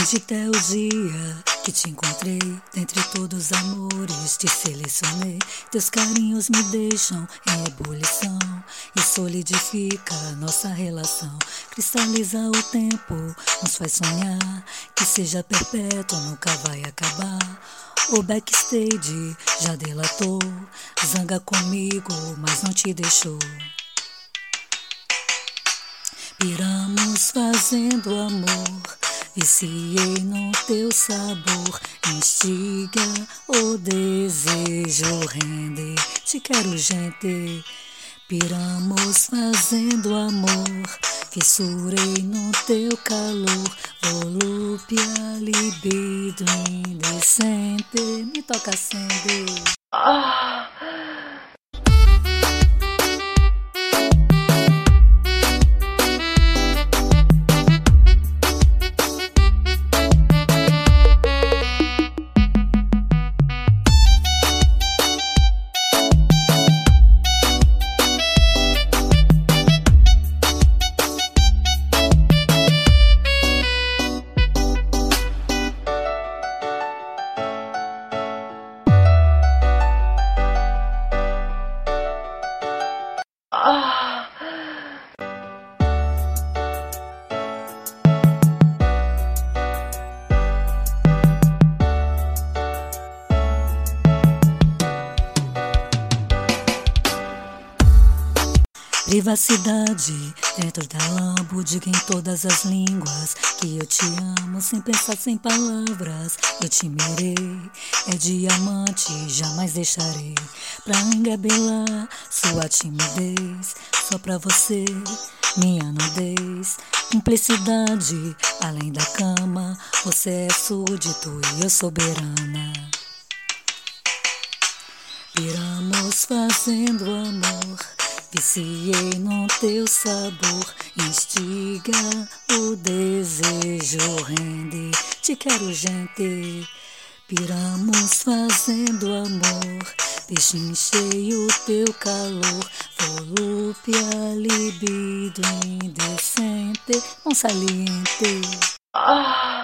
Hoje até o dia que te encontrei, dentre todos os amores te selecionei. Teus carinhos me deixam em ebulição e solidifica nossa relação. Cristaliza o tempo, nos faz sonhar que seja perpétuo, nunca vai acabar. O backstage já delatou, zanga comigo, mas não te deixou. Piramos fazendo amor Viciei no teu sabor, instiga o desejo, rende. Te quero, gente. Piramos fazendo amor, fissurei no teu calor, volúpia, libido indecente. Me toca acender. Ah. Privacidade dentro da lambo, diga em todas as línguas que eu te amo sem pensar sem palavras. Eu te mirei, é diamante, jamais deixarei pra engabelar sua timidez. Só pra você, minha nudez, cumplicidade além da cama. Você é súdito e eu soberana. Piramos fazendo amor Viciei no teu sabor, instiga o desejo, rende. Te quero, gente. Piramos fazendo amor, deixe o teu calor, volúpia, libido indecente, um saliente. Ah.